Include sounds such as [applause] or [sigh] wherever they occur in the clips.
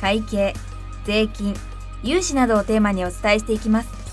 会計税金融資などをテーマにお伝えしていきます。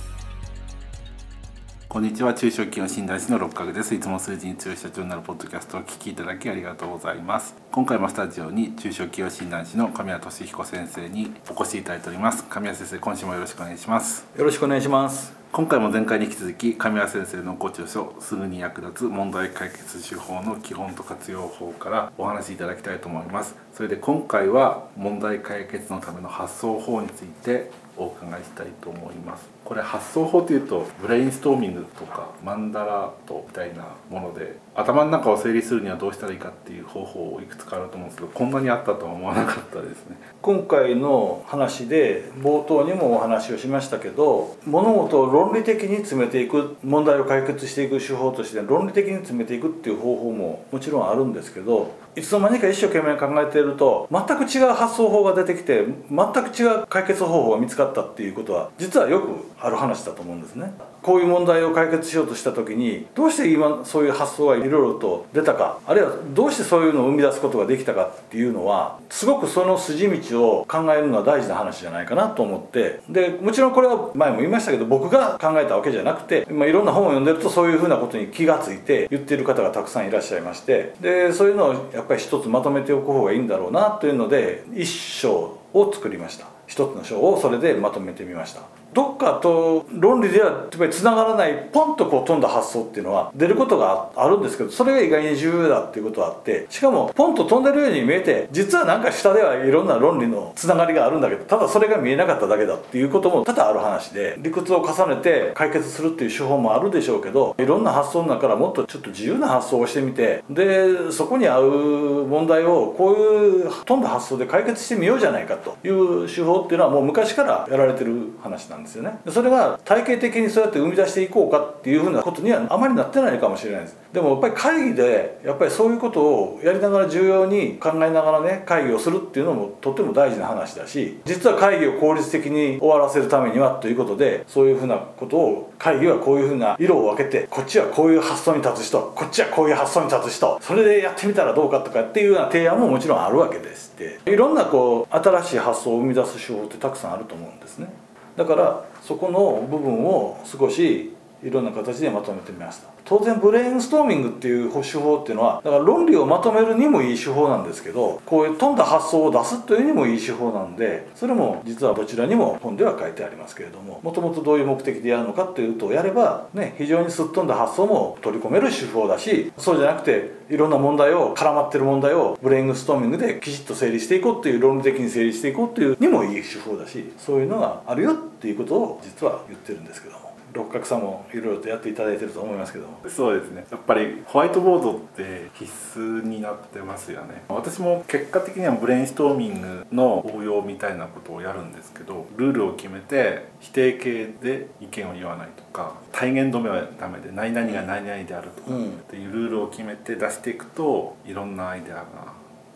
こんにちは。中小企業診断士の六角です。いつも数字に強い社長になるポッドキャストをお聞きいただきありがとうございます。今回もスタジオに中小企業診断士の神谷俊彦先生にお越しいただいております。神谷先生今週もよろしくお願いします。よろしくお願いします今回も前回に引き続き神谷先生のご著書すぐに役立つ問題解決手法の基本と活用法からお話しいただきたいと思います。それで今回は問題解決のための発想法についてお伺いしたいと思います。これ発想法というとブレインストーミングとかマンダラートみたいなもので頭の中を整理するにはどうしたらいいかっていう方法をいくつかあると思うんですけどこんなにあったとは思わなかったですね今回の話で冒頭にもお話をしましたけど物事を論理的に詰めていく問題を解決していく手法として論理的に詰めていくっていう方法ももちろんあるんですけどいつの間にか一生懸命考えていると全く違う発想法が出てきて全く違う解決方法が見つかったっていうことは実はよくある話だと思うんですね。こういう問題を解決しようとした時にどうして今そういう発想がいろいろと出たかあるいはどうしてそういうのを生み出すことができたかっていうのはすごくその筋道を考えるのは大事な話じゃないかなと思ってでもちろんこれは前も言いましたけど僕が考えたわけじゃなくて、まあ、いろんな本を読んでるとそういうふうなことに気がついて言ってる方がたくさんいらっしゃいましてでそういうのをやっぱり一つまとめておく方がいいんだろうなというので一章を作りました。一つの章をそれでまとめてみました。どっかと論理ではやっぱりつながらないポンとこう飛んだ発想っていうのは出ることがあるんですけどそれが意外に重要だっていうことはあってしかもポンと飛んでるように見えて実はなんか下ではいろんな論理のつながりがあるんだけどただそれが見えなかっただけだっていうことも多々ある話で理屈を重ねて解決するっていう手法もあるでしょうけどいろんな発想の中からもっとちょっと自由な発想をしてみてでそこに合う問題をこういう飛んだ発想で解決してみようじゃないかという手法っていうのはもう昔からやられてる話なんですですよね。それが体系的にそうやって生み出していこうかっていうふうなことにはあまりなってないかもしれないです。でもやっぱり会議でやっぱりそういうことをやりながら重要に考えながらね会議をするっていうのもとっても大事な話だし実は会議を効率的に終わらせるためにはということでそういうふうなことを会議はこういうふうな色を分けてこっちはこういう発想に立つ人こっちはこういう発想に立つ人それでやってみたらどうかとかっていうような提案ももちろんあるわけでして。いろんなこう新しい発想を生み出す手法ってたくさんあると思うんですね。だからそこの部分を少しいろんな形でまとめてみました。当然ブレインストーミングっていう手法っていうのはだから論理をまとめるにもいい手法なんですけどこういう飛んだ発想を出すというにもいい手法なんでそれも実はどちらにも本では書いてありますけれどももともとどういう目的でやるのかっていうとやればね非常にすっ飛んだ発想も取り込める手法だしそうじゃなくていろんな問題を絡まってる問題をブレインストーミングできちっと整理していこうっていう論理的に整理していこうっていうにもいい手法だしそういうのがあるよっていうことを実は言ってるんですけども。六角さんもいろいろとやっていただいてると思いますけどもそうですね。やっぱりホワイトボードって必須になってますよね。私も結果的にはブレインストーミングの応用みたいなことをやるんですけどルールを決めて否定形で意見を言わないとか体言止めはダメで何々が何々であるとかっていうルールを決めて出していくといろんなアイデアが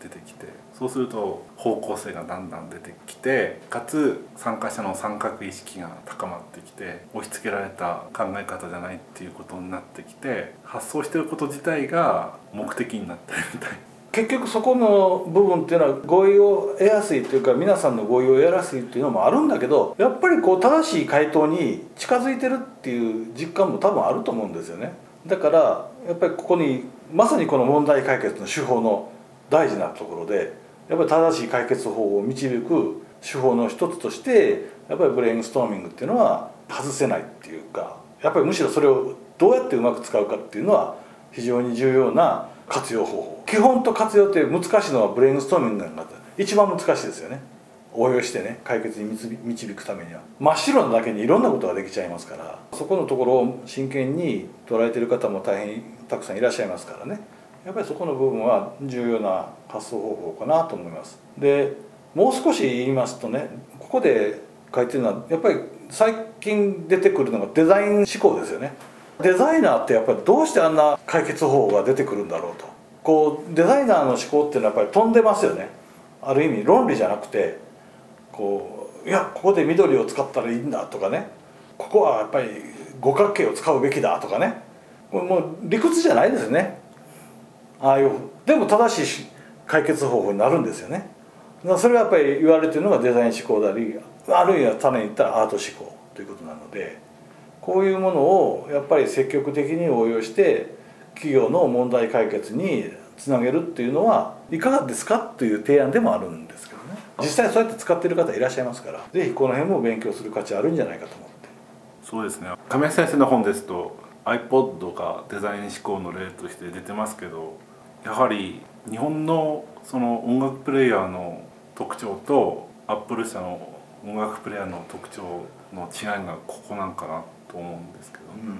出てきてそうすると方向性がだんだん出てきてかつ参加者の参画意識が高まってきて押し付けられた考え方じゃないっていうことになってきて発想してること自体が目的になってるみたい。結局そこの部分っていうのは合意を得やすいというか皆さんの合意を得やすいっていうのもあるんだけどやっぱりこう正しい回答に近づいてるっていう実感も多分あると思うんですよね。だからやっぱりここにまさにこの問題解決の手法の大事なところでやっぱり正しい解決方法を導く手法の一つとしてやっぱりブレインストーミングっていうのは外せないっていうかやっぱりむしろそれをどうやってうまく使うかっていうのは非常に重要な活用方法。基本と活用って難しいのはブレインストーミングが一番難しいですよね。応用してね解決に導くためには。真っ白なだけにいろんなことができちゃいますからそこのところを真剣に捉えてる方も大変たくさんいらっしゃいますからね。やっぱりそこの部分は重要な発想方法かなと思います。でもう少し言いますとねここで書いてるのはやっぱり最近出てくるのがデザイン思考ですよね。デザイナーってやっぱりどうしてあんな解決方法が出てくるんだろうと。こうデザイナーの思考っていうのはやっぱり飛んでますよね。ある意味論理じゃなくてこういやここで緑を使ったらいいんだとかね。ここはやっぱり五角形を使うべきだとかね。もう理屈じゃないですね。ああいうでも正しい解決方法になるんですよね。それがやっぱり言われてるのがデザイン思考でありあるいは種に言ったらアート思考ということなのでこういうものをやっぱり積極的に応用して企業の問題解決につなげるっていうのはいかがですかという提案でもあるんですけどね。実際そうやって使ってる方いらっしゃいますから。是非この辺も勉強する価値あるんじゃないかと思って。そうですね。亀谷先生の本ですと iPod がデザイン思考の例として出てますけどやはり日本のその音楽プレイヤーの特徴とアップル社の音楽プレイヤーの特徴の違いがここなんかなと思うんですけど、うん、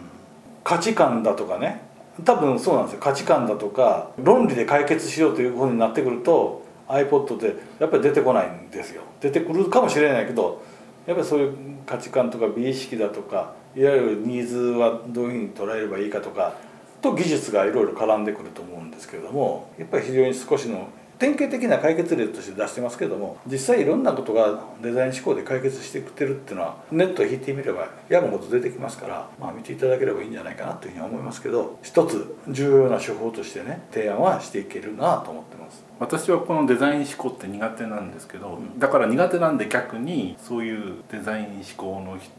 価値観だとかね。多分そうなんですよ。価値観だとか論理で解決しようというふうになってくると iPod ってやっぱり出てこないんですよ。出てくるかもしれないけどやっぱりそういう価値観とか美意識だとかいわゆるニーズはどういうふうに捉えればいいかとかと技術がいろいろ絡んでくると思うんですけれどもやっぱり非常に少しの典型的な解決例として出してますけども実際いろんなことがデザイン思考で解決してくってるっていうのはネットを引いてみればやること出てきますから、まあ、見ていただければいいんじゃないかなというふうに思いますけど一つ重要な手法としてね提案はしていけるなと思ってます。私はこのデザイン思考って苦手なんですけど、うん、だから苦手なんで逆にそういうデザイン思考の人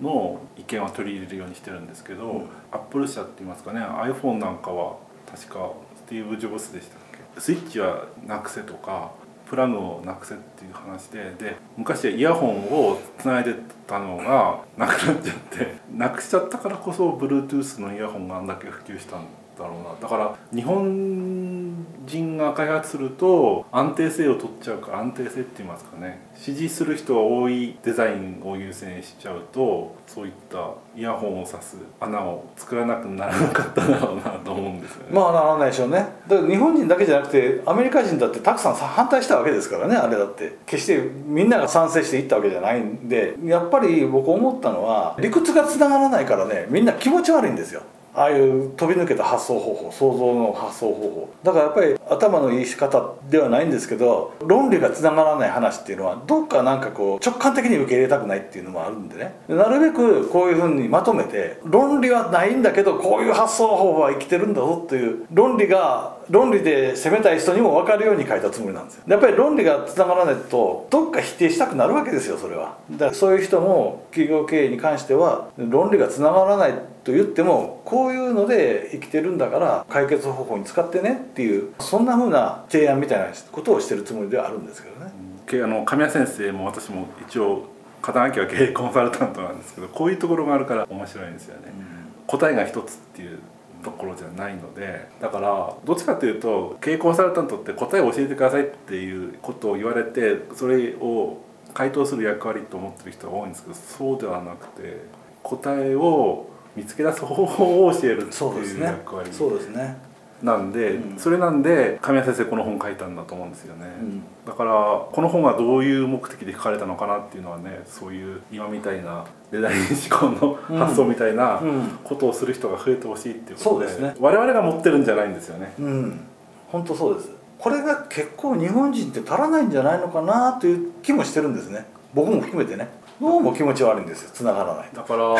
の意見は取り入れるようにしてるんですけど、うん、アップル社って言いますかね iPhone なんかは確かスティーブ・ジョブスでしたスイッチはなくせとかプラグをなくせっていう話でで昔はイヤホンをつないでたのがなくなっちゃってなくしちゃったからこそ Bluetooth のイヤホンがあんだけ普及したんだろうな。だから日本人が開発すると安定性を取っちゃうか安定性って言いますかね。支持する人が多いデザインを優先しちゃうとそういったイヤホンを挿す穴を作らなくならなかっただろうなと思うんですよね。まあならないでしょうね。だから日本人だけじゃなくてアメリカ人だってたくさん反対したわけですからねあれだって。決してみんなが賛成していったわけじゃないんでやっぱり僕思ったのは理屈がつながらないからねみんな気持ち悪いんですよ。ああいう飛び抜けた発想方法想像の発想方法。だからやっぱり頭のいい仕方ではないんですけど論理がつながらない話っていうのはどっかなんかこう直感的に受け入れたくないっていうのもあるんでね。なるべくこういうふうにまとめて論理はないんだけどこういう発想方法は生きてるんだぞっていう論理が論理で攻めたい人にも分かるように書いたつもりなんですよ。やっぱり論理がつながらないとどっか否定したくなるわけですよそれは。だからそういう人も企業経営に関しては論理がつながらないと言ってもこういうので生きてるんだから解決方法に使ってねっていうそんなふうな提案みたいなことをしてるつもりではあるんですけどね。あの神谷先生も私も一応肩書きは経営コンサルタントなんですけどこういうところがあるから面白いんですよね。うん、答えが一つっていうところじゃないのでだからどっちかというと経営コンサルタントって答えを教えてくださいっていうことを言われてそれを回答する役割と思ってる人が多いんですけどそうではなくて答えを見つけ出す方法を教えるっていう役割そうですね。なんで、うん、それなんで神谷先生この本書いたんだと思うんですよね、うん、だからこの本はどういう目的で書かれたのかなっていうのはねそういう今みたいなデザイン思考の発想みたいなことをする人が増えてほしいっていうことで,、そうですね。我々が持ってるんじゃないんですよね。うん。本当そうです。これが結構日本人って足らないんじゃないのかなという気もしてるんですね。僕も含めてねどうも気持ち悪いんですよ。繋がらないだから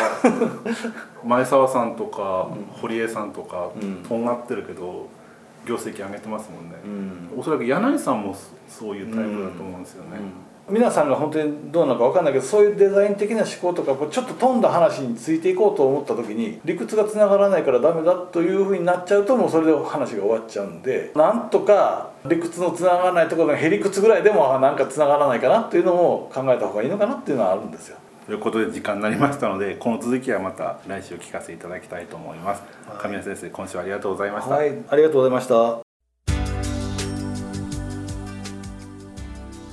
[laughs] 前澤さんとか堀江さんとか、とんがってるけど業績上げてますもんね、うん、おそらく柳井さんもそういうタイプだと思うんですよね、皆さんが本当にどうなのか分かんないけどそういうデザイン的な思考とかちょっと飛んだ話についていこうと思った時に理屈がつながらないからダメだというふうになっちゃうともうそれで話が終わっちゃうんでなんとか理屈のつながらないところがへりくつぐらいでもなんかつながらないかなっていうのも考えた方がいいのかなっていうのはあるんですよ。ということで時間になりましたのでこの続きはまた来週聞かせていただきたいと思います。神谷先生今週はありがとうございました。はい、ありがとうございました。